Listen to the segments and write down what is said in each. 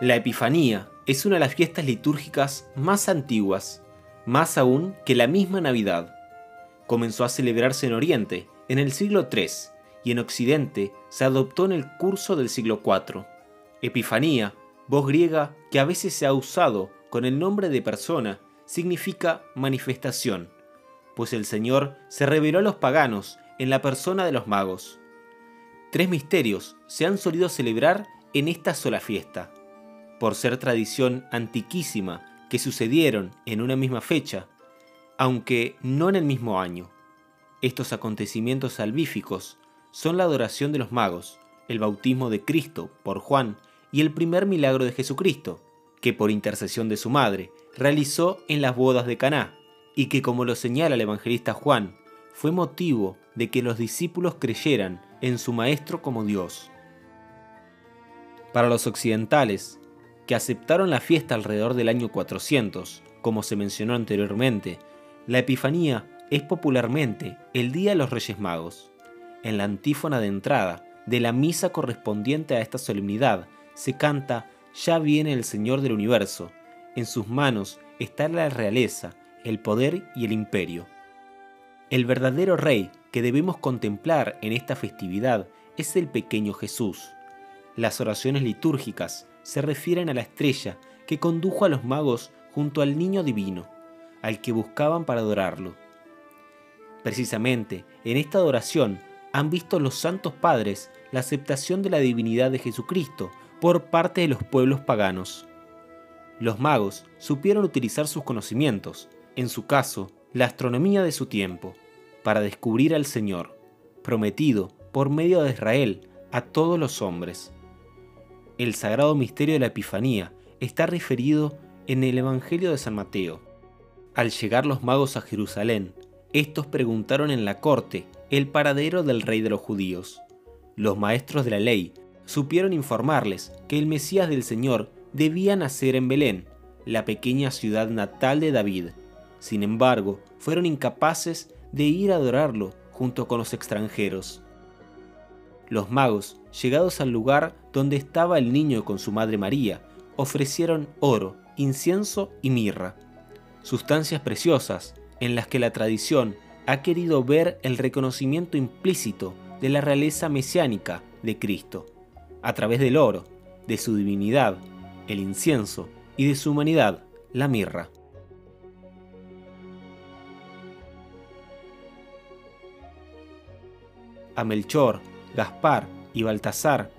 La Epifanía es una de las fiestas litúrgicas más antiguas, más aún que la misma Navidad. Comenzó a celebrarse en Oriente en el siglo III y en Occidente se adoptó en el curso del siglo IV. Epifanía, voz griega que a veces se ha usado con el nombre de persona, significa manifestación, pues el Señor se reveló a los paganos en la persona de los magos. Tres misterios se han solido celebrar en esta sola fiesta, por ser tradición antiquísima que sucedieron en una misma fecha, aunque no en el mismo año. Estos acontecimientos salvíficos son la adoración de los magos, el bautismo de Cristo por Juan y el primer milagro de Jesucristo, que por intercesión de su madre realizó en las bodas de Caná, y que como lo señala el evangelista Juan, fue motivo de que los discípulos creyeran en su maestro como Dios. Para los occidentales, que aceptaron la fiesta alrededor del año 400, como se mencionó anteriormente, la Epifanía es popularmente el Día de los Reyes Magos. En la antífona de entrada de la misa correspondiente a esta solemnidad se canta Ya viene el Señor del universo, en sus manos está la realeza, el poder y el imperio. El verdadero rey que debemos contemplar en esta festividad es el pequeño Jesús. Las oraciones litúrgicas se refieren a la estrella que condujo a los magos junto al niño divino, al que buscaban para adorarlo. Precisamente en esta adoración han visto los santos padres la aceptación de la divinidad de Jesucristo por parte de los pueblos paganos. Los magos supieron utilizar sus conocimientos, en su caso, la astronomía de su tiempo, para descubrir al Señor, prometido por medio de Israel a todos los hombres. El sagrado misterio de la Epifanía está referido en el Evangelio de San Mateo. Al llegar los magos a Jerusalén, estos preguntaron en la corte el paradero del rey de los judíos. Los maestros de la ley supieron informarles que el Mesías del Señor debía nacer en Belén, la pequeña ciudad natal de David. Sin embargo, fueron incapaces de ir a adorarlo junto con los extranjeros. Los magos, llegados al lugar donde estaba el niño con su madre María, ofrecieron oro, incienso y mirra, sustancias preciosas en las que la tradición ha querido ver el reconocimiento implícito de la realeza mesiánica de Cristo, a través del oro, de su divinidad, el incienso, y de su humanidad, la mirra. A Melchor, Gaspar y Baltasar,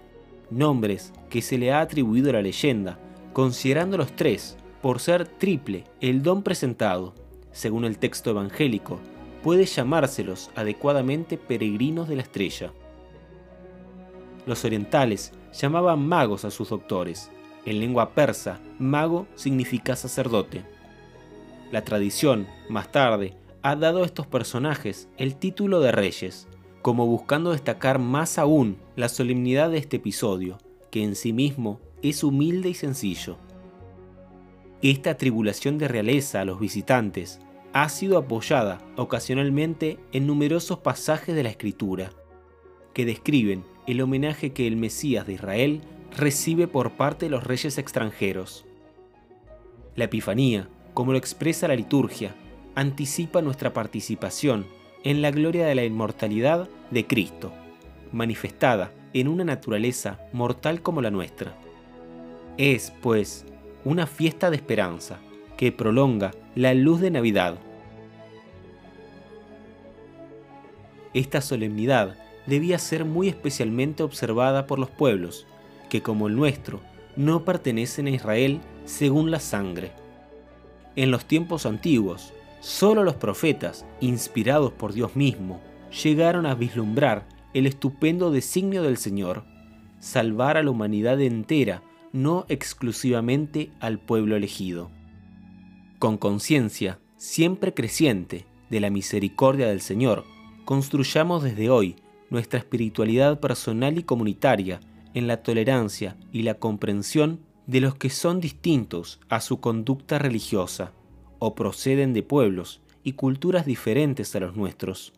nombres que se le ha atribuido a la leyenda, considerando los tres por ser triple el don presentado, según el texto evangélico, puede llamárselos adecuadamente peregrinos de la estrella. Los orientales llamaban magos a sus doctores. En lengua persa, mago significa sacerdote. La tradición, más tarde, ha dado a estos personajes el título de reyes, como buscando destacar más aún la solemnidad de este episodio, que en sí mismo es humilde y sencillo. Esta atribulación de realeza a los visitantes ha sido apoyada ocasionalmente en numerosos pasajes de la Escritura, que describen el homenaje que el Mesías de Israel recibe por parte de los reyes extranjeros. La Epifanía, como lo expresa la liturgia, anticipa nuestra participación en la gloria de la inmortalidad de Cristo, manifestada en una naturaleza mortal como la nuestra. Es, pues, una fiesta de esperanza que prolonga la luz de Navidad. Esta solemnidad debía ser muy especialmente observada por los pueblos, que como el nuestro, no pertenecen a Israel según la sangre. En los tiempos antiguos, Solo los profetas, inspirados por Dios mismo, llegaron a vislumbrar el estupendo designio del Señor, salvar a la humanidad entera, no exclusivamente al pueblo elegido. Con conciencia siempre creciente de la misericordia del Señor, construyamos desde hoy nuestra espiritualidad personal y comunitaria en la tolerancia y la comprensión de los que son distintos a su conducta religiosa o proceden de pueblos y culturas diferentes a los nuestros.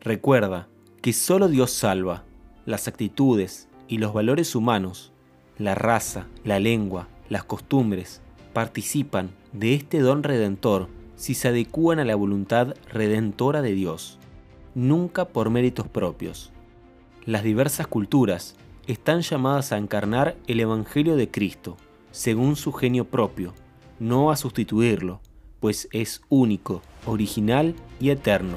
Recuerda que solo Dios salva, las actitudes y los valores humanos, la raza, la lengua, las costumbres, participan de este don redentor si se adecúan a la voluntad redentora de Dios, nunca por méritos propios. Las diversas culturas están llamadas a encarnar el Evangelio de Cristo, según su genio propio, no a sustituirlo, pues es único, original y eterno.